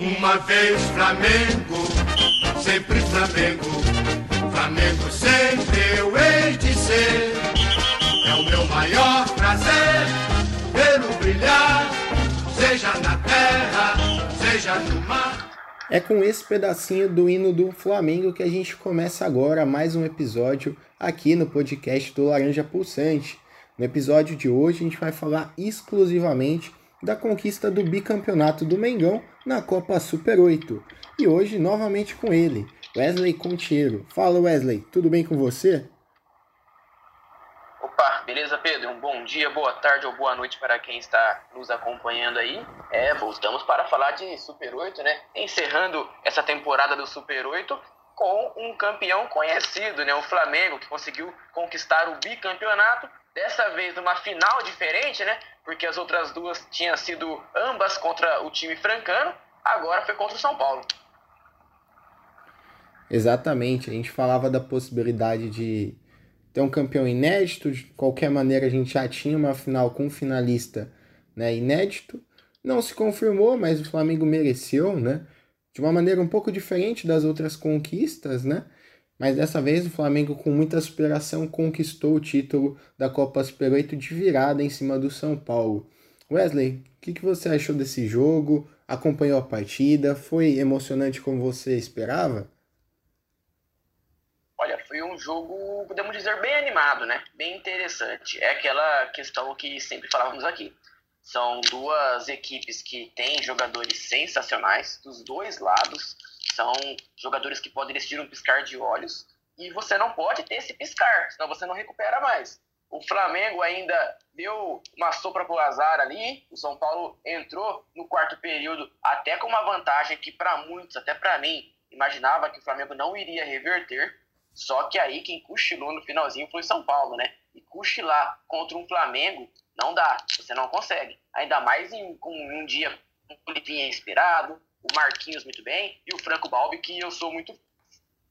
Uma vez Flamengo, sempre Flamengo. Flamengo sempre eu hei de ser. É o meu maior prazer vê-lo brilhar, seja na terra, seja no mar. É com esse pedacinho do hino do Flamengo que a gente começa agora mais um episódio aqui no podcast do Laranja Pulsante. No episódio de hoje a gente vai falar exclusivamente da conquista do bicampeonato do Mengão na Copa Super 8. E hoje novamente com ele, Wesley Contiero. Fala Wesley, tudo bem com você? Opa, beleza Pedro? Um bom dia, boa tarde ou boa noite para quem está nos acompanhando aí. É, voltamos para falar de Super 8, né? Encerrando essa temporada do Super 8 com um campeão conhecido, né? O Flamengo, que conseguiu conquistar o bicampeonato Dessa vez numa final diferente, né? Porque as outras duas tinham sido ambas contra o time francano, agora foi contra o São Paulo. Exatamente, a gente falava da possibilidade de ter um campeão inédito, de qualquer maneira a gente já tinha uma final com um finalista né, inédito. Não se confirmou, mas o Flamengo mereceu, né? De uma maneira um pouco diferente das outras conquistas, né? Mas dessa vez o Flamengo, com muita superação, conquistou o título da Copa Super 8 de virada em cima do São Paulo. Wesley, o que, que você achou desse jogo? Acompanhou a partida? Foi emocionante como você esperava? Olha, foi um jogo, podemos dizer, bem animado, né? Bem interessante. É aquela questão que sempre falávamos aqui. São duas equipes que têm jogadores sensacionais dos dois lados são jogadores que podem decidir um piscar de olhos e você não pode ter esse piscar, senão você não recupera mais. O Flamengo ainda deu uma sopra pro azar ali. O São Paulo entrou no quarto período até com uma vantagem que para muitos, até para mim, imaginava que o Flamengo não iria reverter. Só que aí quem cochilou no finalzinho foi o São Paulo, né? E cochilar contra um Flamengo não dá, você não consegue. Ainda mais em, com um dia um Livinha inspirado, o Marquinhos muito bem e o Franco Balbi, que eu sou muito.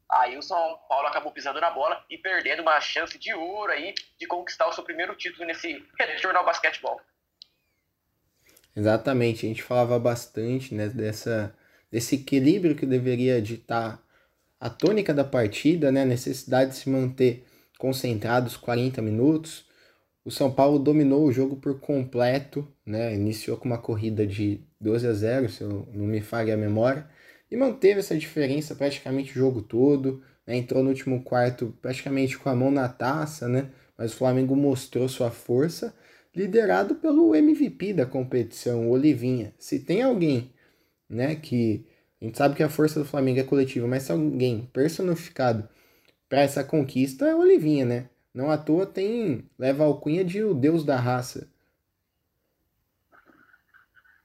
Aí o São Paulo acabou pisando na bola e perdendo uma chance de ouro aí de conquistar o seu primeiro título nesse retorno ao basquetebol. Exatamente, a gente falava bastante né, dessa, desse equilíbrio que deveria ditar a tônica da partida, né, a necessidade de se manter concentrados 40 minutos. O São Paulo dominou o jogo por completo, né, iniciou com uma corrida de 12 a 0, se eu não me falha a memória, e manteve essa diferença praticamente o jogo todo, né? entrou no último quarto praticamente com a mão na taça, né? mas o Flamengo mostrou sua força, liderado pelo MVP da competição, o Olivinha. Se tem alguém né, que a gente sabe que a força do Flamengo é coletiva, mas se alguém personificado para essa conquista é o Olivinha, né? Não à toa tem leva a alcunha de o deus da raça.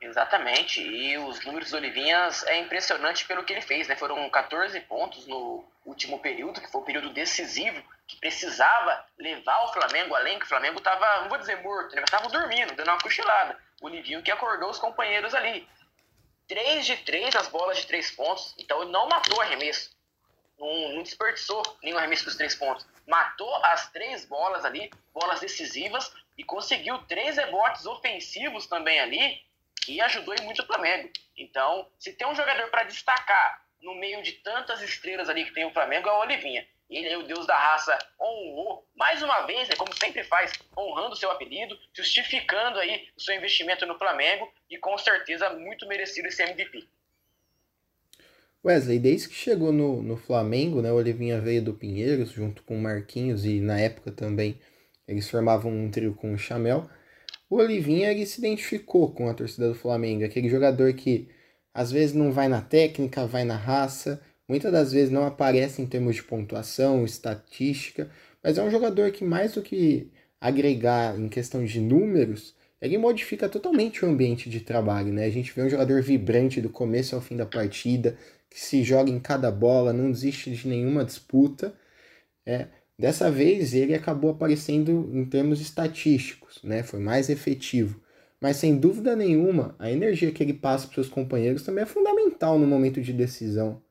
Exatamente, e os números do Olivinhas é impressionante pelo que ele fez, né? Foram 14 pontos no último período, que foi o período decisivo, que precisava levar o Flamengo além, que o Flamengo estava, não vou dizer morto, né? mas estava dormindo, dando uma cochilada. O Olivinho que acordou os companheiros ali. 3 de 3 nas bolas de 3 pontos, então ele não matou arremesso. Não, não desperdiçou nenhum arremesso dos 3 pontos. Matou as três bolas ali, bolas decisivas, e conseguiu três rebotes ofensivos também ali, que ajudou muito o Flamengo. Então, se tem um jogador para destacar no meio de tantas estrelas ali que tem o Flamengo, é o Olivinha. Ele é o deus da raça, honrou, mais uma vez, né, como sempre faz, honrando seu apelido, justificando aí o seu investimento no Flamengo e com certeza muito merecido esse MVP. Wesley, desde que chegou no, no Flamengo, né, o Olivinha veio do Pinheiros junto com o Marquinhos e na época também eles formavam um trio com o Chamel o Olivinha ele se identificou com a torcida do Flamengo, aquele jogador que às vezes não vai na técnica, vai na raça, muitas das vezes não aparece em termos de pontuação, estatística, mas é um jogador que mais do que agregar em questão de números, ele modifica totalmente o ambiente de trabalho, né? A gente vê um jogador vibrante do começo ao fim da partida, que se joga em cada bola, não desiste de nenhuma disputa. É, Dessa vez ele acabou aparecendo em termos estatísticos, né? Foi mais efetivo. Mas sem dúvida nenhuma, a energia que ele passa para seus companheiros também é fundamental no momento de decisão.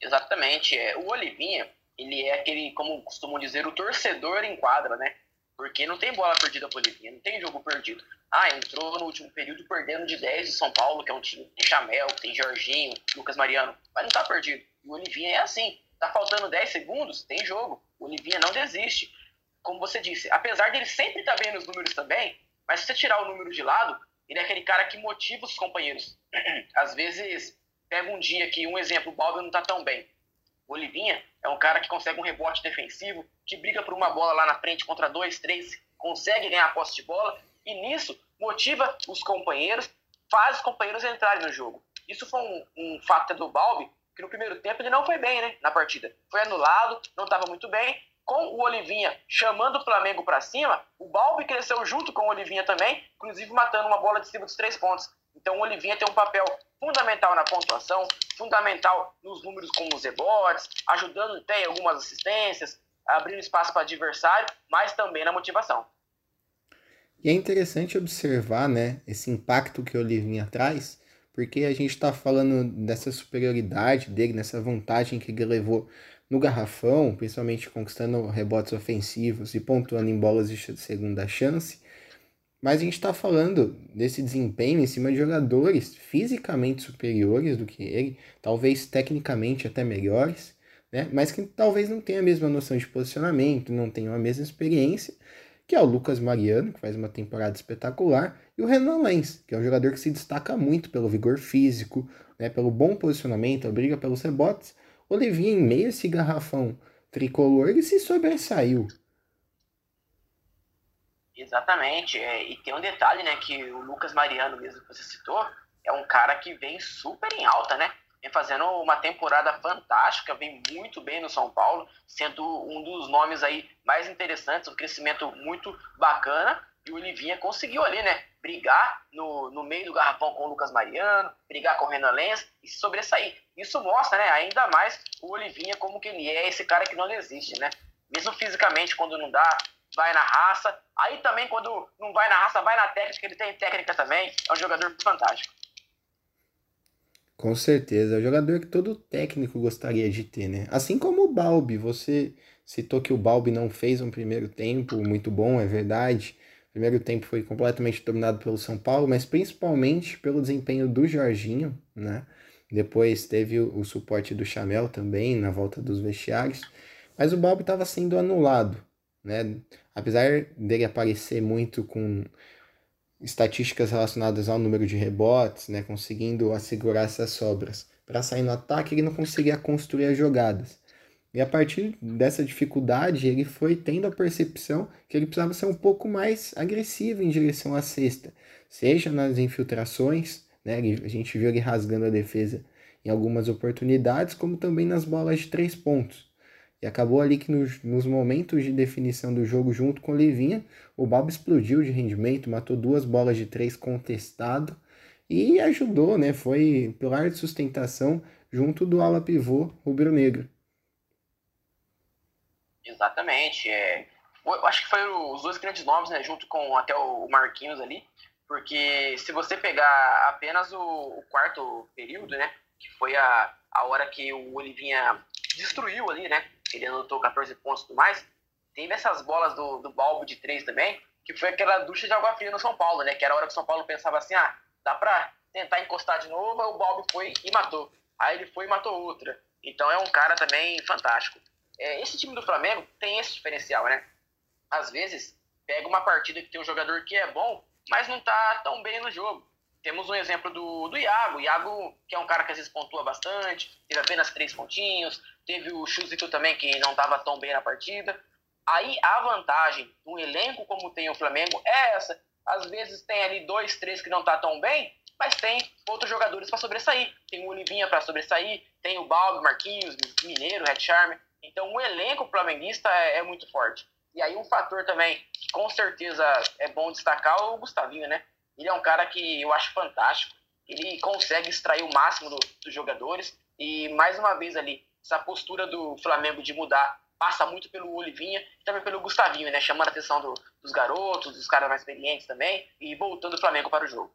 Exatamente. É, o Olivinha, ele é aquele, como costumam dizer, o torcedor em quadra, né? Porque não tem bola perdida pro Olivinha, não tem jogo perdido. Ah, entrou no último período perdendo de 10 de São Paulo, que é um time que tem Chamel, tem Jorginho, Lucas Mariano, mas não tá perdido. E o Olivinha é assim. Tá faltando 10 segundos, tem jogo. O Olivinha não desiste. Como você disse, apesar dele sempre estar tá bem nos números também, mas se você tirar o número de lado, ele é aquele cara que motiva os companheiros. Às vezes, pega um dia que, um exemplo, o Baldo não tá tão bem. O Olivinha é um cara que consegue um rebote defensivo, que briga por uma bola lá na frente contra dois, três, consegue ganhar a posse de bola e nisso motiva os companheiros, faz os companheiros entrarem no jogo. Isso foi um, um fato do Balbi, que no primeiro tempo ele não foi bem né, na partida. Foi anulado, não estava muito bem. Com o Olivinha chamando o Flamengo para cima, o Balbi cresceu junto com o Olivinha também, inclusive matando uma bola de cima dos três pontos. Então o Olivinha tem um papel fundamental na pontuação, fundamental nos números como os rebotes, ajudando até em algumas assistências, abrindo espaço para adversário, mas também na motivação. E é interessante observar né, esse impacto que o Olivinha traz, porque a gente está falando dessa superioridade dele, nessa vantagem que ele levou no garrafão, principalmente conquistando rebotes ofensivos e pontuando em bolas de segunda chance. Mas a gente está falando desse desempenho em cima de jogadores fisicamente superiores do que ele, talvez tecnicamente até melhores, né? mas que talvez não tenham a mesma noção de posicionamento, não tenham a mesma experiência que é o Lucas Mariano, que faz uma temporada espetacular, e o Renan Lenz, que é um jogador que se destaca muito pelo vigor físico, né, pelo bom posicionamento, a briga pelos rebotes. O Levinha, em meio a esse garrafão tricolor, ele se sobressaiu. Exatamente, é, e tem um detalhe, né, que o Lucas Mariano, mesmo que você citou, é um cara que vem super em alta, né? Vem fazendo uma temporada fantástica, vem muito bem no São Paulo, sendo um dos nomes aí mais interessantes, um crescimento muito bacana. E o Olivinha conseguiu ali, né? Brigar no, no meio do garrafão com o Lucas Mariano, brigar com o Renan Lenz e se sobressair. Isso mostra, né? Ainda mais o Olivinha como que ele é, esse cara que não desiste, né? Mesmo fisicamente, quando não dá, vai na raça. Aí também, quando não vai na raça, vai na técnica, ele tem técnica também. É um jogador fantástico. Com certeza, é o jogador que todo técnico gostaria de ter, né? Assim como o Balbi, você citou que o Balbi não fez um primeiro tempo muito bom, é verdade. O primeiro tempo foi completamente dominado pelo São Paulo, mas principalmente pelo desempenho do Jorginho, né? Depois teve o, o suporte do Chamel também na volta dos vestiários, mas o Balbi estava sendo anulado, né? Apesar dele aparecer muito com estatísticas relacionadas ao número de rebotes, né, conseguindo assegurar essas sobras. Para sair no ataque, ele não conseguia construir as jogadas. E a partir dessa dificuldade, ele foi tendo a percepção que ele precisava ser um pouco mais agressivo em direção à cesta, seja nas infiltrações, né, a gente viu ele rasgando a defesa em algumas oportunidades, como também nas bolas de três pontos. E acabou ali que nos, nos momentos de definição do jogo, junto com o Livinha, o Bob explodiu de rendimento, matou duas bolas de três contestado e ajudou, né? Foi pilar de sustentação junto do ala pivô rubro-negro. Exatamente. É, eu acho que foram os dois grandes nomes, né? Junto com até o Marquinhos ali. Porque se você pegar apenas o, o quarto período, né? Que foi a, a hora que o Olivinha destruiu ali, né? Ele anotou 14 pontos e tudo mais. Teve essas bolas do, do Balbo de três também, que foi aquela ducha de água fria no São Paulo, né? Que era a hora que o São Paulo pensava assim, ah, dá pra tentar encostar de novo, o Balbo foi e matou. Aí ele foi e matou outra. Então é um cara também fantástico. É, esse time do Flamengo tem esse diferencial, né? Às vezes, pega uma partida que tem um jogador que é bom, mas não tá tão bem no jogo. Temos um exemplo do, do Iago. Iago, que é um cara que às vezes pontua bastante, teve apenas três pontinhos. Teve o Chusito também, que não estava tão bem na partida. Aí a vantagem de um elenco como tem o Flamengo é essa. Às vezes tem ali dois, três que não tá tão bem, mas tem outros jogadores para sobressair. Tem o Olivinha para sobressair, tem o Balbi, Marquinhos, Mineiro, Red Charme. Então o elenco flamenguista é, é, muito forte. E aí um fator também que com certeza é bom destacar é o Gustavinho, né? Ele é um cara que eu acho fantástico. Ele consegue extrair o máximo do, dos jogadores. E mais uma vez ali, essa postura do Flamengo de mudar passa muito pelo Olivinha e também pelo Gustavinho, né? Chamando a atenção do, dos garotos, dos caras mais experientes também e voltando o Flamengo para o jogo.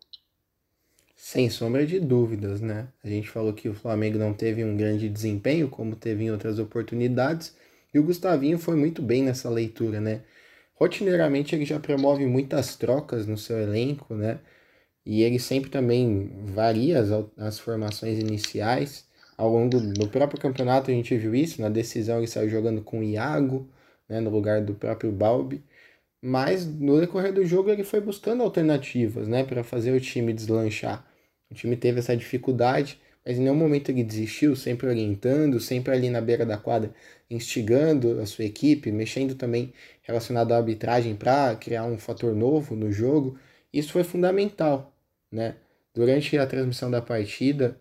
Sem sombra de dúvidas, né? A gente falou que o Flamengo não teve um grande desempenho, como teve em outras oportunidades, e o Gustavinho foi muito bem nessa leitura, né? rotineiramente ele já promove muitas trocas no seu elenco, né? E ele sempre também varia as, as formações iniciais. Ao longo do próprio campeonato a gente viu isso, na decisão ele saiu jogando com o Iago, né, no lugar do próprio Balbi. Mas no decorrer do jogo ele foi buscando alternativas, né, para fazer o time deslanchar. O time teve essa dificuldade, mas em nenhum momento ele desistiu, sempre orientando, sempre ali na beira da quadra, instigando a sua equipe, mexendo também relacionado à arbitragem para criar um fator novo no jogo. Isso foi fundamental, né? Durante a transmissão da partida,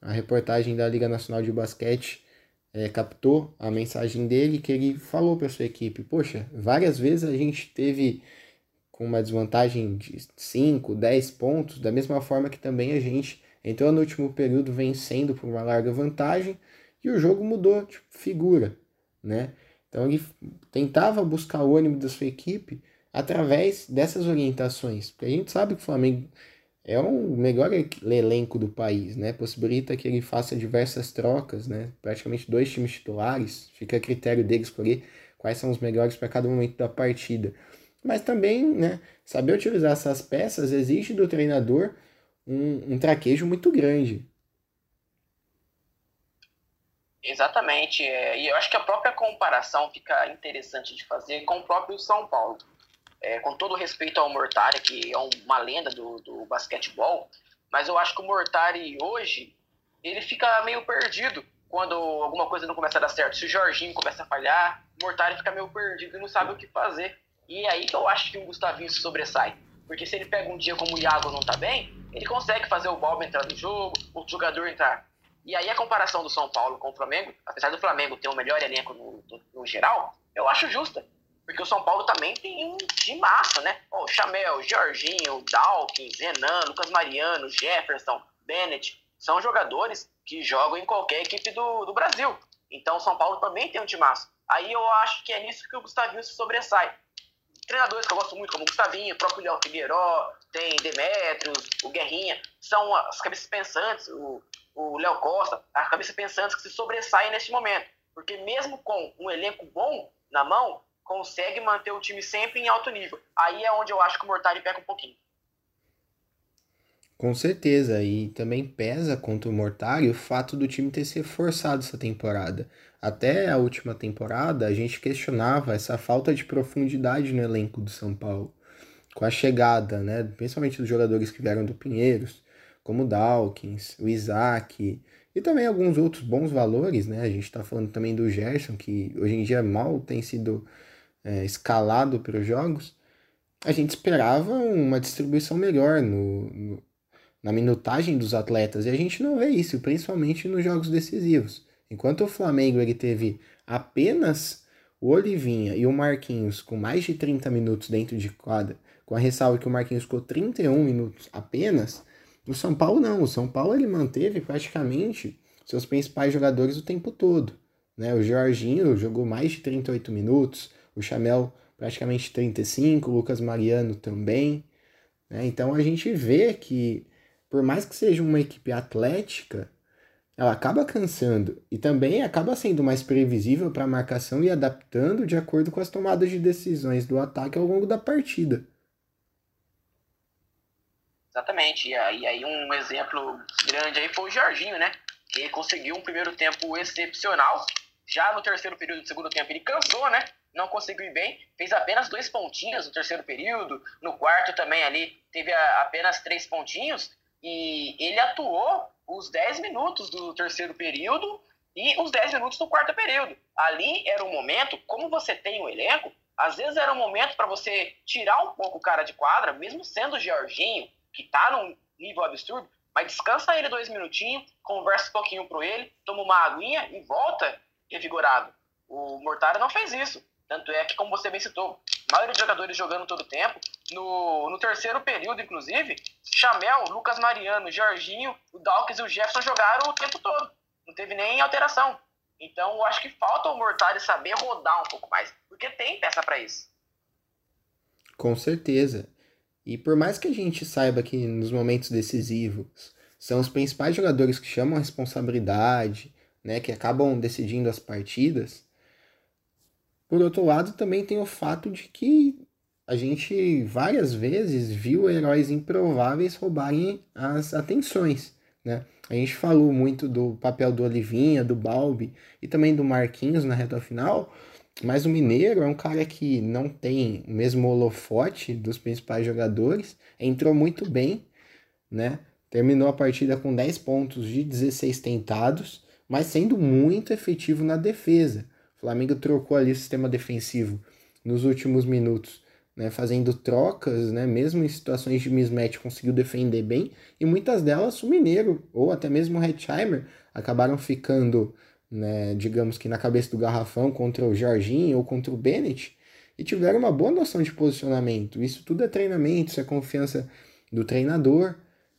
a reportagem da Liga Nacional de Basquete é, captou a mensagem dele que ele falou para sua equipe: Poxa, várias vezes a gente teve com uma desvantagem de 5, 10 pontos, da mesma forma que também a gente entrou no último período vencendo por uma larga vantagem e o jogo mudou de figura, né? Então ele tentava buscar o ânimo da sua equipe através dessas orientações, porque a gente sabe que o Flamengo é o melhor elenco do país, né? Possibilita que ele faça diversas trocas, né? Praticamente dois times titulares, fica a critério dele escolher quais são os melhores para cada momento da partida. Mas também, né, saber utilizar essas peças exige do treinador um, um traquejo muito grande. Exatamente. É, e eu acho que a própria comparação fica interessante de fazer com o próprio São Paulo. É, com todo respeito ao Mortari, que é uma lenda do, do basquetebol, mas eu acho que o Mortari hoje ele fica meio perdido quando alguma coisa não começa a dar certo. Se o Jorginho começa a falhar, o Mortari fica meio perdido e não sabe o que fazer. E é aí que eu acho que o Gustavinho se sobressai. Porque se ele pega um dia como o Iago não tá bem, ele consegue fazer o Bob entrar no jogo, o jogador entrar. E aí a comparação do São Paulo com o Flamengo, apesar do Flamengo ter o melhor elenco no, no, no geral, eu acho justa. Porque o São Paulo também tem um massa, né? O oh, Chamel, Jorginho, Dawkins, Renan, Lucas Mariano, Jefferson, Bennett. São jogadores que jogam em qualquer equipe do, do Brasil. Então o São Paulo também tem um massa. Aí eu acho que é nisso que o Gustavinho se sobressai. Treinadores que eu gosto muito, como o Gustavinho, o próprio Léo Figueiró, tem Demetrios, o Guerrinha, são as cabeças pensantes, o, o Léo Costa, as cabeças pensantes que se sobressaem neste momento. Porque mesmo com um elenco bom na mão, consegue manter o time sempre em alto nível. Aí é onde eu acho que o Mortari peca um pouquinho. Com certeza, e também pesa contra o Mortari o fato do time ter se reforçado essa temporada. Até a última temporada, a gente questionava essa falta de profundidade no elenco do São Paulo. Com a chegada, né, principalmente dos jogadores que vieram do Pinheiros, como o Dawkins, o Isaac, e também alguns outros bons valores, né? A gente está falando também do Gerson, que hoje em dia mal tem sido é, escalado para os jogos, a gente esperava uma distribuição melhor no, no, na minutagem dos atletas e a gente não vê isso, principalmente nos jogos decisivos. Enquanto o Flamengo ele teve apenas o Olivinha e o Marquinhos com mais de 30 minutos dentro de quadra, com a ressalva que o Marquinhos ficou 31 minutos apenas, o São Paulo não. O São Paulo ele manteve praticamente seus principais jogadores o tempo todo. Né? O Jorginho jogou mais de 38 minutos, o Chamel praticamente 35, o Lucas Mariano também. Né? Então a gente vê que, por mais que seja uma equipe atlética, ela acaba cansando e também acaba sendo mais previsível para a marcação e adaptando de acordo com as tomadas de decisões do ataque ao longo da partida. Exatamente. E aí um exemplo grande aí foi o Jorginho, né? Que conseguiu um primeiro tempo excepcional. Já no terceiro período do segundo tempo ele cansou, né? Não conseguiu ir bem, fez apenas dois pontinhos no terceiro período, no quarto também ali teve apenas três pontinhos, e ele atuou os 10 minutos do terceiro período e os 10 minutos do quarto período. Ali era o momento, como você tem o elenco, às vezes era um momento para você tirar um pouco o cara de quadra, mesmo sendo o Georginho, que está num nível absurdo, mas descansa ele dois minutinhos, conversa um pouquinho pro ele, toma uma aguinha e volta revigorado. O Mortara não fez isso. Tanto é que, como você bem citou, a maioria dos jogadores jogando todo o tempo. No, no terceiro período, inclusive, Chamel, Lucas Mariano, Jorginho, o Dawkins e o Jefferson jogaram o tempo todo. Não teve nem alteração. Então, eu acho que falta o Mortari saber rodar um pouco mais, porque tem peça para isso. Com certeza. E por mais que a gente saiba que nos momentos decisivos são os principais jogadores que chamam a responsabilidade, né, que acabam decidindo as partidas, Por outro lado, também tem o fato de que a gente várias vezes viu heróis improváveis roubarem as atenções, né? A gente falou muito do papel do Olivinha, do Balbi e também do Marquinhos na reta final, mas o Mineiro é um cara que não tem o mesmo holofote dos principais jogadores, entrou muito bem, né? Terminou a partida com 10 pontos de 16 tentados, mas sendo muito efetivo na defesa. O Flamengo trocou ali o sistema defensivo nos últimos minutos né, fazendo trocas, né, mesmo em situações de mismatch, conseguiu defender bem, e muitas delas o Mineiro, ou até mesmo o Hetzheimer, acabaram ficando, né, digamos que na cabeça do garrafão contra o Jorginho ou contra o Bennett, e tiveram uma boa noção de posicionamento. Isso tudo é treinamento, isso é confiança do treinador,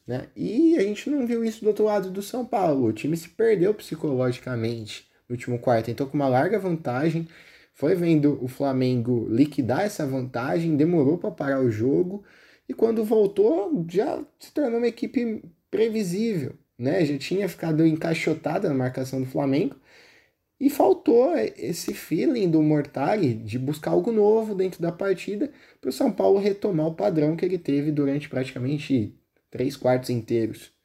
né? E a gente não viu isso do outro lado do São Paulo. O time se perdeu psicologicamente no último quarto, entrou com uma larga vantagem, foi vendo o Flamengo liquidar essa vantagem, demorou para parar o jogo e quando voltou já se tornou uma equipe previsível, né? Já tinha ficado encaixotada na marcação do Flamengo e faltou esse feeling do Mortari de buscar algo novo dentro da partida para o São Paulo retomar o padrão que ele teve durante praticamente três quartos inteiros.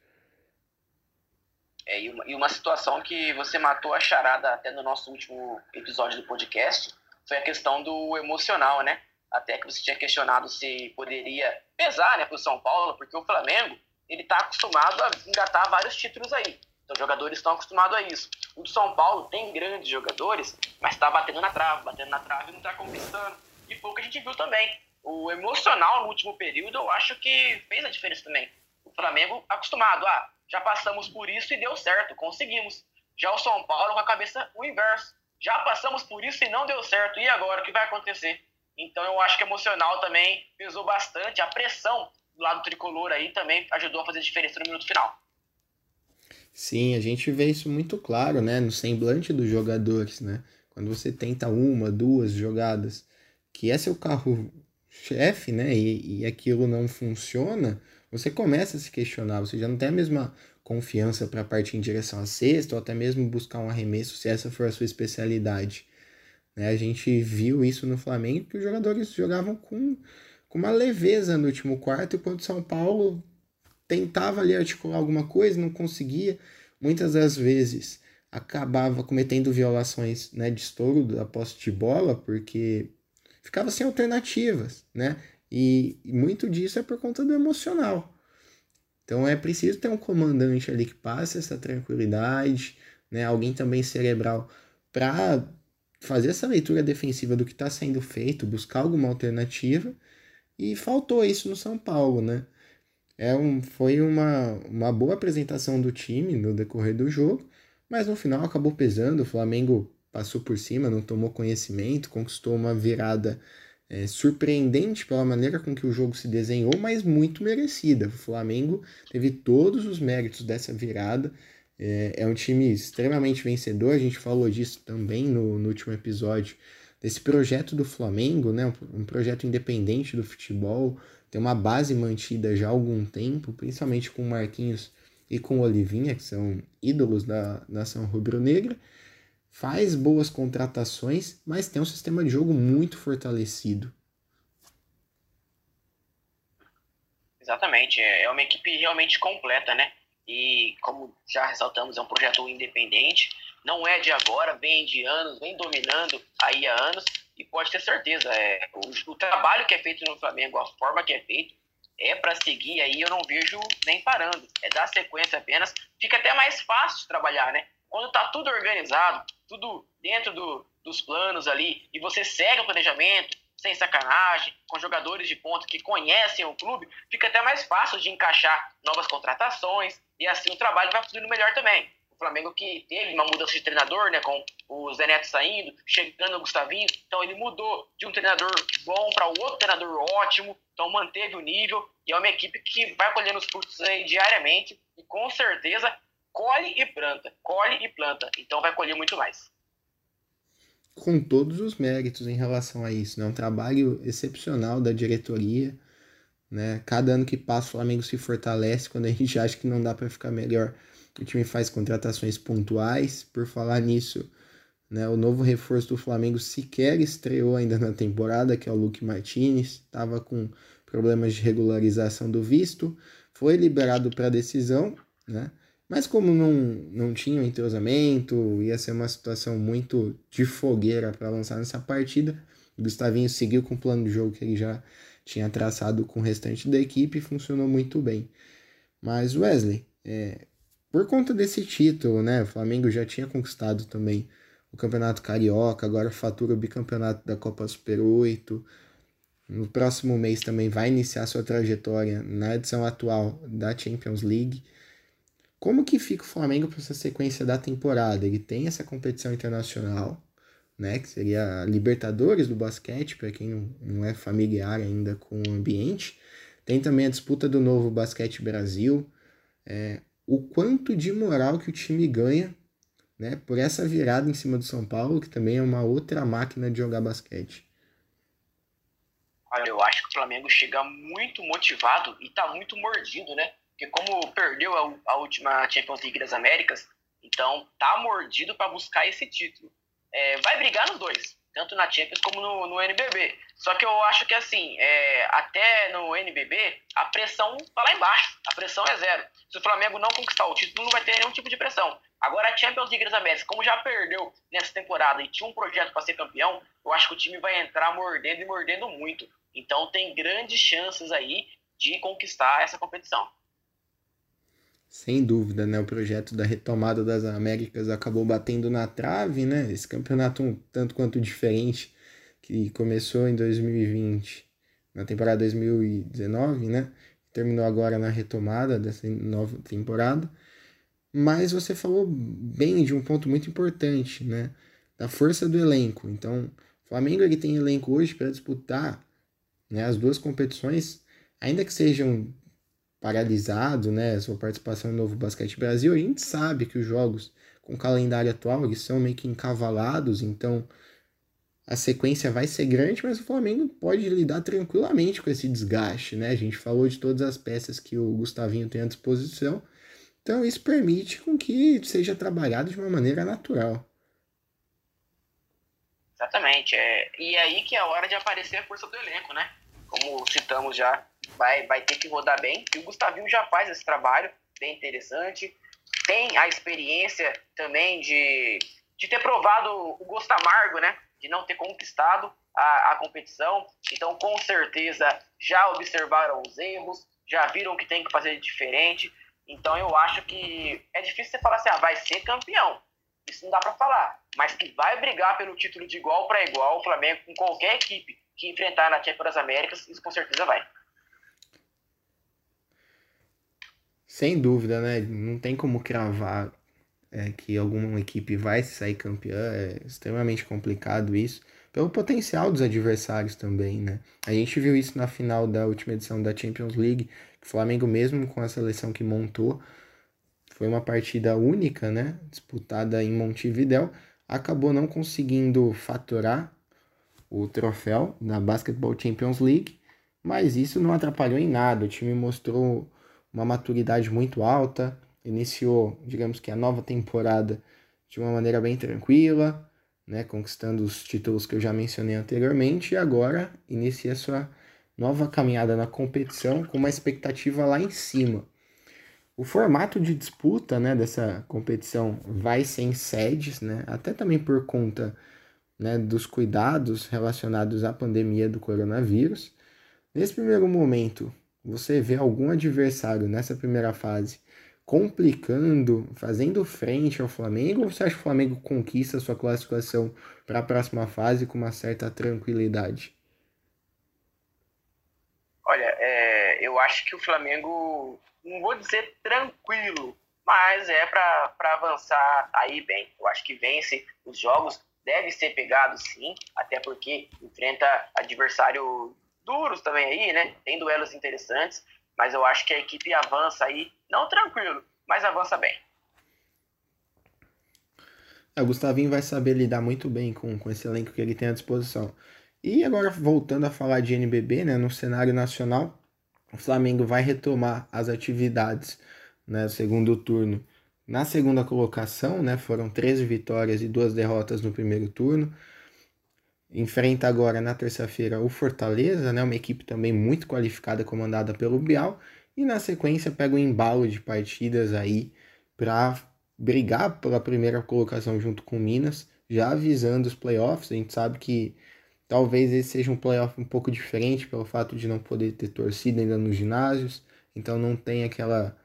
É, e, uma, e uma situação que você matou a charada até no nosso último episódio do podcast foi a questão do emocional, né? Até que você tinha questionado se poderia pesar né, para o São Paulo, porque o Flamengo ele está acostumado a engatar vários títulos aí. Então, os jogadores estão acostumados a isso. O São Paulo tem grandes jogadores, mas está batendo na trave, batendo na trave e não está conquistando. E foi o que a gente viu também. O emocional no último período, eu acho que fez a diferença também. O Flamengo acostumado a já passamos por isso e deu certo, conseguimos. Já o São Paulo com a cabeça o inverso. Já passamos por isso e não deu certo. E agora, o que vai acontecer? Então eu acho que emocional também pesou bastante. A pressão do lado tricolor aí também ajudou a fazer diferença no minuto final. Sim, a gente vê isso muito claro, né, no semblante dos jogadores, né? Quando você tenta uma, duas jogadas, que é seu carro chefe, né, e, e aquilo não funciona, você começa a se questionar, você já não tem a mesma confiança para partir em direção à cesta, ou até mesmo buscar um arremesso, se essa for a sua especialidade. Né? A gente viu isso no Flamengo, que os jogadores jogavam com, com uma leveza no último quarto, enquanto o São Paulo tentava ali articular alguma coisa, não conseguia. Muitas das vezes acabava cometendo violações né, de estouro da posse de bola, porque ficava sem alternativas, né? E, muito disso é por conta do emocional. Então é preciso ter um comandante ali que passe essa tranquilidade, né? alguém também cerebral para fazer essa leitura defensiva do que está sendo feito, buscar alguma alternativa. E faltou isso no São Paulo, né? É um, foi uma, uma boa apresentação do time no decorrer do jogo, mas no final acabou pesando. O Flamengo passou por cima, não tomou conhecimento, conquistou uma virada é, surpreendente pela maneira com que o jogo se desenhou, mas muito merecida. O Flamengo teve todos os méritos dessa virada. É, é um time extremamente vencedor, a gente falou disso também no, no último episódio, desse projeto do Flamengo, né? um projeto independente do futebol, tem uma base mantida já há algum tempo, principalmente com o Marquinhos e com o Olivinha, que são ídolos da nação rubro-negra faz boas contratações, mas tem um sistema de jogo muito fortalecido. Exatamente, é, uma equipe realmente completa, né? E como já ressaltamos, é um projeto independente, não é de agora, vem de anos, vem dominando aí há anos, e pode ter certeza, é, o, o trabalho que é feito no Flamengo, a forma que é feito, é para seguir aí, eu não vejo nem parando, é dar sequência apenas, fica até mais fácil de trabalhar, né? Quando está tudo organizado, tudo dentro do, dos planos ali, e você segue o planejamento, sem sacanagem, com jogadores de ponta que conhecem o clube, fica até mais fácil de encaixar novas contratações, e assim o trabalho vai fluindo melhor também. O Flamengo que teve uma mudança de treinador, né, com o Zé Neto saindo, chegando o Gustavinho, então ele mudou de um treinador bom para outro treinador ótimo, então manteve o nível, e é uma equipe que vai colhendo os frutos aí diariamente, e com certeza colhe e planta, colhe e planta, então vai colher muito mais. Com todos os méritos em relação a isso, né? Um trabalho excepcional da diretoria, né? Cada ano que passa o Flamengo se fortalece quando a gente acha que não dá para ficar melhor. O time faz contratações pontuais, por falar nisso, Né? O novo reforço do Flamengo sequer estreou ainda na temporada, que é o Luke Martinez, estava com problemas de regularização do visto, foi liberado para decisão, né? Mas como não, não tinha um entrosamento, ia ser uma situação muito de fogueira para lançar nessa partida, o Gustavinho seguiu com o plano de jogo que ele já tinha traçado com o restante da equipe e funcionou muito bem. Mas Wesley, é, por conta desse título, né? O Flamengo já tinha conquistado também o Campeonato Carioca, agora fatura o bicampeonato da Copa Super 8. No próximo mês também vai iniciar sua trajetória na edição atual da Champions League. Como que fica o Flamengo para essa sequência da temporada? Ele tem essa competição internacional, né, que seria a Libertadores do basquete, para quem não, é familiar ainda com o ambiente. Tem também a disputa do novo Basquete Brasil. É, o quanto de moral que o time ganha né, por essa virada em cima do São Paulo, que também é uma outra máquina de jogar basquete. Olha, eu acho que o Flamengo chega muito motivado e tá muito mordido, né? Porque como perdeu a, a última Champions League das Américas, então tá mordido para buscar esse título. É, vai brigar nos dois, tanto na Champions como no, no NBB. Só que eu acho que assim, é, até no NBB, a pressão tá lá embaixo, a pressão é zero. Se o Flamengo não conquistar o título, não vai ter nenhum tipo de pressão. Agora, a Champions League das Américas, como já perdeu nessa temporada e tinha um projeto para ser campeão, eu acho que o time vai entrar mordendo e mordendo muito. Então, tem grandes chances aí de conquistar essa competição. Sem dúvida, né? O projeto da retomada das Américas acabou batendo na trave, né? Esse campeonato um tanto quanto diferente que começou em 2020, na temporada 2019, né? Terminou agora na retomada dessa nova temporada. Mas você falou bem de um ponto muito importante, né? Da força do elenco. Então, o Flamengo ele tem elenco hoje para disputar né, as duas competições, ainda que sejam paralisados, né, sua participação no Novo Basquete Brasil, a gente sabe que os jogos com o calendário atual eles são meio que encavalados, então a sequência vai ser grande, mas o Flamengo pode lidar tranquilamente com esse desgaste, né? A gente falou de todas as peças que o Gustavinho tem à disposição, então isso permite com que seja trabalhado de uma maneira natural. Exatamente. É, e aí que é a hora de aparecer a força do elenco, né? Como citamos já, vai, vai ter que rodar bem. E o Gustavinho já faz esse trabalho bem interessante. Tem a experiência também de, de ter provado o gosto amargo, né? De não ter conquistado a, a competição. Então, com certeza, já observaram os erros, já viram que tem que fazer diferente. Então eu acho que é difícil você falar assim, ah, vai ser campeão. Isso não dá para falar. Mas que vai brigar pelo título de igual para igual, o Flamengo, com qualquer equipe que enfrentar na Champions Américas, isso com certeza vai. Sem dúvida, né? Não tem como cravar é, que alguma equipe vai sair campeã. É extremamente complicado isso. Pelo potencial dos adversários também, né? A gente viu isso na final da última edição da Champions League o Flamengo, mesmo com a seleção que montou, foi uma partida única, né? Disputada em Montevidéu, acabou não conseguindo faturar o troféu da Basketball Champions League, mas isso não atrapalhou em nada. O time mostrou uma maturidade muito alta, iniciou, digamos que a nova temporada de uma maneira bem tranquila, né, conquistando os títulos que eu já mencionei anteriormente, e agora inicia sua nova caminhada na competição com uma expectativa lá em cima. O formato de disputa né, dessa competição vai ser em sedes, né, até também por conta né, dos cuidados relacionados à pandemia do coronavírus. Nesse primeiro momento, você vê algum adversário nessa primeira fase complicando, fazendo frente ao Flamengo, ou você acha que o Flamengo conquista sua classificação para a próxima fase com uma certa tranquilidade? eu acho que o Flamengo, não vou dizer tranquilo, mas é para avançar aí bem. Eu acho que vence os jogos, deve ser pegado sim, até porque enfrenta adversário duros também aí, né? Tem duelos interessantes, mas eu acho que a equipe avança aí, não tranquilo, mas avança bem. É, o Gustavinho vai saber lidar muito bem com, com esse elenco que ele tem à disposição. E agora, voltando a falar de NBB, né, no cenário nacional, o Flamengo vai retomar as atividades, né, segundo turno, na segunda colocação, né? Foram 13 vitórias e duas derrotas no primeiro turno. Enfrenta agora na terça-feira o Fortaleza, né? Uma equipe também muito qualificada, comandada pelo Bial. E na sequência pega um embalo de partidas aí para brigar pela primeira colocação junto com Minas, já avisando os playoffs. A gente sabe que talvez esse seja um playoff um pouco diferente pelo fato de não poder ter torcida ainda nos ginásios, então não tem aquela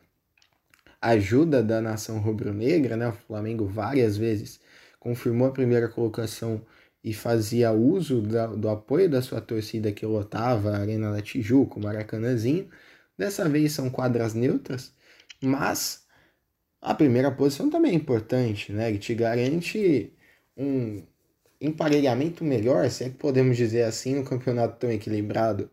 ajuda da nação rubro-negra, né? O Flamengo várias vezes confirmou a primeira colocação e fazia uso da, do apoio da sua torcida que lotava a Arena da Tijuca, o Maracanãzinho. Dessa vez são quadras neutras, mas a primeira posição também é importante, né? Ele te garante um emparelhamento melhor, se é que podemos dizer assim, no campeonato tão equilibrado.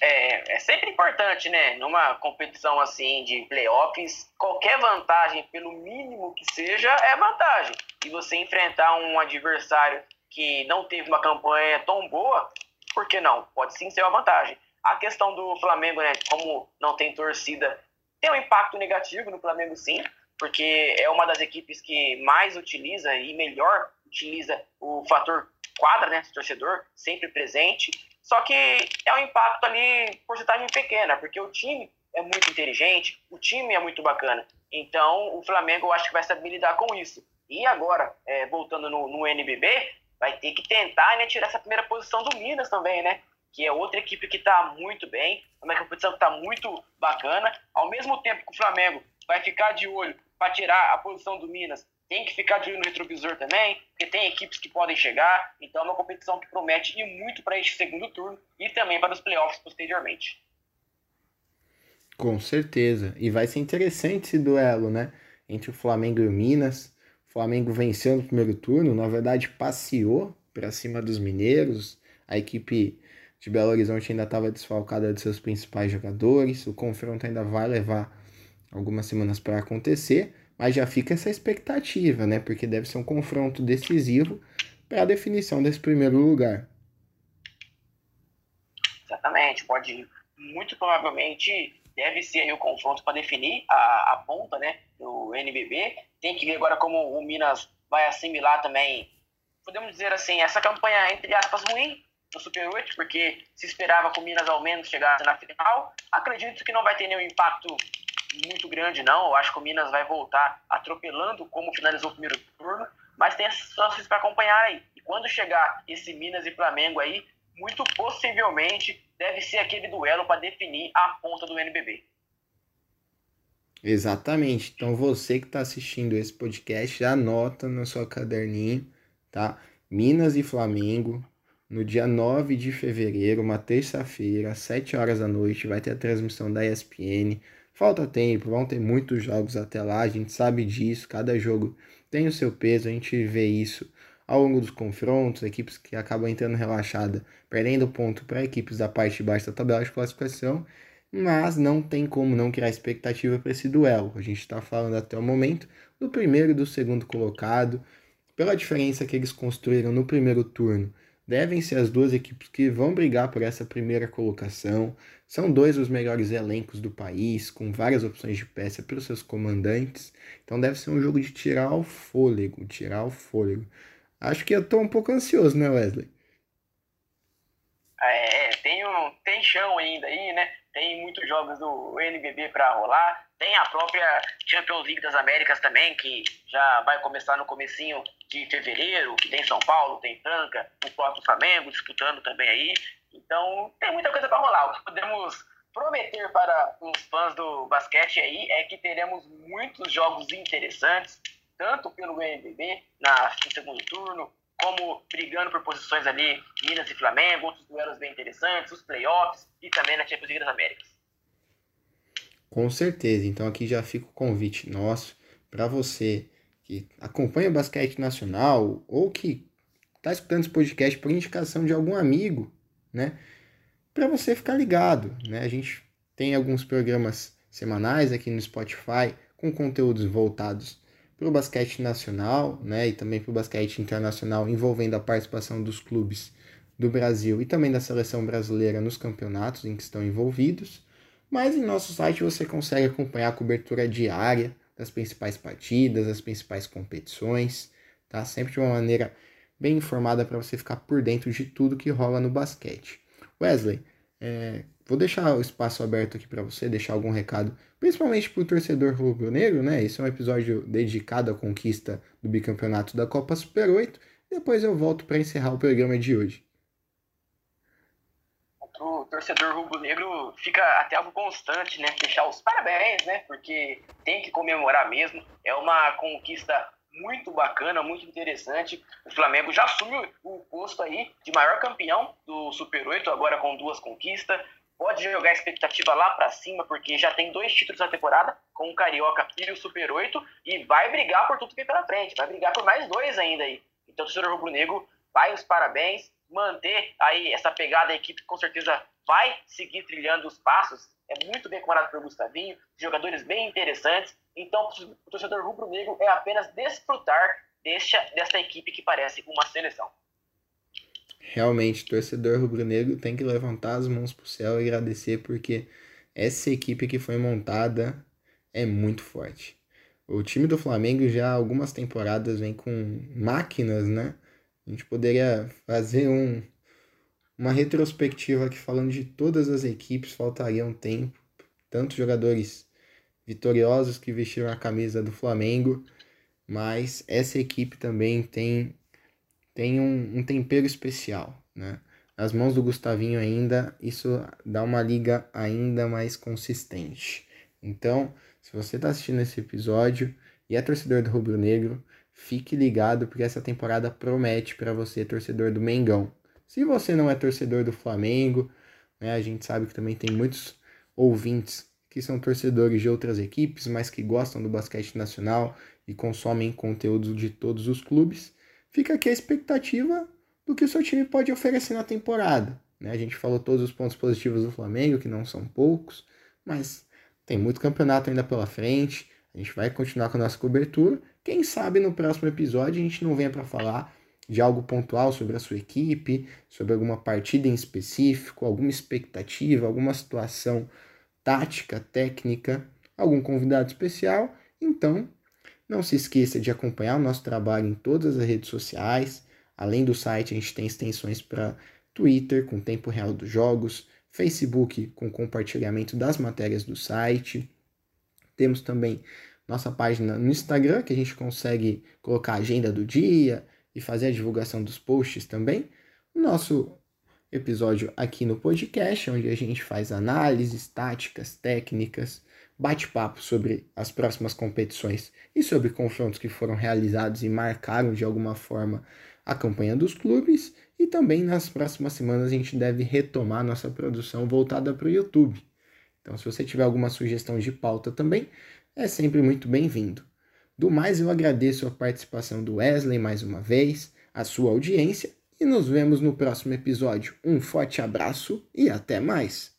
É, é sempre importante, né? Numa competição assim de playoffs, qualquer vantagem, pelo mínimo que seja, é vantagem. E você enfrentar um adversário que não teve uma campanha tão boa, por que não? Pode sim ser uma vantagem. A questão do Flamengo, né? Como não tem torcida, tem um impacto negativo no Flamengo, sim, porque é uma das equipes que mais utiliza e melhor utiliza o fator quadra, né? Torcedor, sempre presente. Só que é um impacto ali, porcentagem pequena, porque o time é muito inteligente, o time é muito bacana. Então, o Flamengo eu acho que vai saber lidar com isso. E agora, é, voltando no, no NBB, vai ter que tentar né, tirar essa primeira posição do Minas também, né? Que é outra equipe que está muito bem, uma competição que está muito bacana. Ao mesmo tempo que o Flamengo vai ficar de olho para tirar a posição do Minas, tem que ficar de olho no retrovisor também, porque tem equipes que podem chegar. Então é uma competição que promete ir muito para este segundo turno e também para os playoffs posteriormente. Com certeza. E vai ser interessante esse duelo, né? Entre o Flamengo e o Minas. O Flamengo venceu no primeiro turno, na verdade passeou para cima dos mineiros. A equipe de Belo Horizonte ainda estava desfalcada de seus principais jogadores. O confronto ainda vai levar algumas semanas para acontecer, mas já fica essa expectativa, né? Porque deve ser um confronto decisivo para a definição desse primeiro lugar. Exatamente, pode muito provavelmente deve ser aí o confronto para definir a, a ponta né, do NBB. Tem que ver agora como o Minas vai assimilar também, podemos dizer assim, essa campanha, entre aspas, ruim no Super 8, porque se esperava que o Minas ao menos chegasse na final. Acredito que não vai ter nenhum impacto muito grande, não. Eu acho que o Minas vai voltar atropelando como finalizou o primeiro turno, mas tem as chances para acompanhar aí. E quando chegar esse Minas e Flamengo aí, muito possivelmente deve ser aquele duelo para definir a ponta do NBB. Exatamente. Então você que está assistindo esse podcast, já anota no seu caderninho, tá? Minas e Flamengo, no dia 9 de fevereiro, uma terça-feira, às 7 horas da noite, vai ter a transmissão da ESPN. Falta tempo, vão ter muitos jogos até lá, a gente sabe disso, cada jogo tem o seu peso, a gente vê isso ao longo dos confrontos, equipes que acabam entrando relaxada, perdendo ponto para equipes da parte de baixo da tabela de classificação, mas não tem como não criar expectativa para esse duelo. A gente está falando até o momento do primeiro e do segundo colocado, pela diferença que eles construíram no primeiro turno. Devem ser as duas equipes que vão brigar por essa primeira colocação. São dois dos melhores elencos do país, com várias opções de peça para os seus comandantes. Então deve ser um jogo de tirar o fôlego, tirar o fôlego. Acho que eu tô um pouco ansioso, né, Wesley? É, tem, um, tem chão ainda aí, né? Tem muitos jogos do NBB para rolar. Tem a própria Champions League das Américas também, que já vai começar no comecinho de fevereiro, que tem São Paulo, tem Franca, o próprio Flamengo disputando também aí. Então, tem muita coisa para rolar. O que podemos prometer para os fãs do basquete aí é que teremos muitos jogos interessantes, tanto pelo NBB na segundo turno, como brigando por posições ali, Minas e Flamengo, outros duelos bem interessantes, os playoffs e também na Champions League das Américas. Com certeza. Então aqui já fica o convite nosso para você que acompanha o basquete nacional ou que está escutando esse podcast por indicação de algum amigo, né? Para você ficar ligado, né? A gente tem alguns programas semanais aqui no Spotify com conteúdos voltados para o basquete nacional né, e também para o basquete internacional, envolvendo a participação dos clubes do Brasil e também da seleção brasileira nos campeonatos em que estão envolvidos. Mas em nosso site você consegue acompanhar a cobertura diária das principais partidas, das principais competições, tá? Sempre de uma maneira bem informada para você ficar por dentro de tudo que rola no basquete. Wesley, é, vou deixar o espaço aberto aqui para você, deixar algum recado, principalmente para o torcedor rubro-negro, né? Esse é um episódio dedicado à conquista do bicampeonato da Copa Super 8. Depois eu volto para encerrar o programa de hoje. O torcedor rubro-negro fica até algo constante, né? Deixar os parabéns, né? Porque tem que comemorar mesmo. É uma conquista muito bacana, muito interessante. O Flamengo já assume o posto aí de maior campeão do Super 8, agora com duas conquistas. Pode jogar a expectativa lá para cima, porque já tem dois títulos na temporada, com o Carioca e o Super 8, e vai brigar por tudo que vem pela frente, vai brigar por mais dois ainda aí. Então, o senhor rubro-negro vai os parabéns, manter aí essa pegada, a equipe com certeza vai seguir trilhando os passos. É muito bem comandado pelo Gustavinho, jogadores bem interessantes. Então, o torcedor rubro-negro é apenas desfrutar desta, desta equipe que parece uma seleção. Realmente, torcedor rubro-negro tem que levantar as mãos para o céu e agradecer, porque essa equipe que foi montada é muito forte. O time do Flamengo já há algumas temporadas vem com máquinas, né? A gente poderia fazer um, uma retrospectiva aqui falando de todas as equipes, faltaria um tempo. Tantos jogadores vitoriosos que vestiram a camisa do Flamengo, mas essa equipe também tem, tem um, um tempero especial, né? Nas mãos do Gustavinho ainda, isso dá uma liga ainda mais consistente. Então, se você está assistindo esse episódio e é torcedor do Rubro Negro, fique ligado porque essa temporada promete para você, torcedor do Mengão. Se você não é torcedor do Flamengo, né, a gente sabe que também tem muitos ouvintes que são torcedores de outras equipes, mas que gostam do basquete nacional e consomem conteúdo de todos os clubes, fica aqui a expectativa do que o seu time pode oferecer na temporada. Né? A gente falou todos os pontos positivos do Flamengo, que não são poucos, mas tem muito campeonato ainda pela frente. A gente vai continuar com a nossa cobertura. Quem sabe no próximo episódio a gente não venha para falar de algo pontual sobre a sua equipe, sobre alguma partida em específico, alguma expectativa, alguma situação tática, técnica, algum convidado especial, então não se esqueça de acompanhar o nosso trabalho em todas as redes sociais. Além do site, a gente tem extensões para Twitter com tempo real dos jogos, Facebook com compartilhamento das matérias do site. Temos também nossa página no Instagram, que a gente consegue colocar a agenda do dia e fazer a divulgação dos posts também. Nosso episódio aqui no podcast, onde a gente faz análises, táticas, técnicas, bate-papo sobre as próximas competições e sobre confrontos que foram realizados e marcaram de alguma forma a campanha dos clubes. E também nas próximas semanas a gente deve retomar nossa produção voltada para o YouTube. Então, se você tiver alguma sugestão de pauta também, é sempre muito bem-vindo. Do mais, eu agradeço a participação do Wesley mais uma vez, a sua audiência e nos vemos no próximo episódio. Um forte abraço e até mais!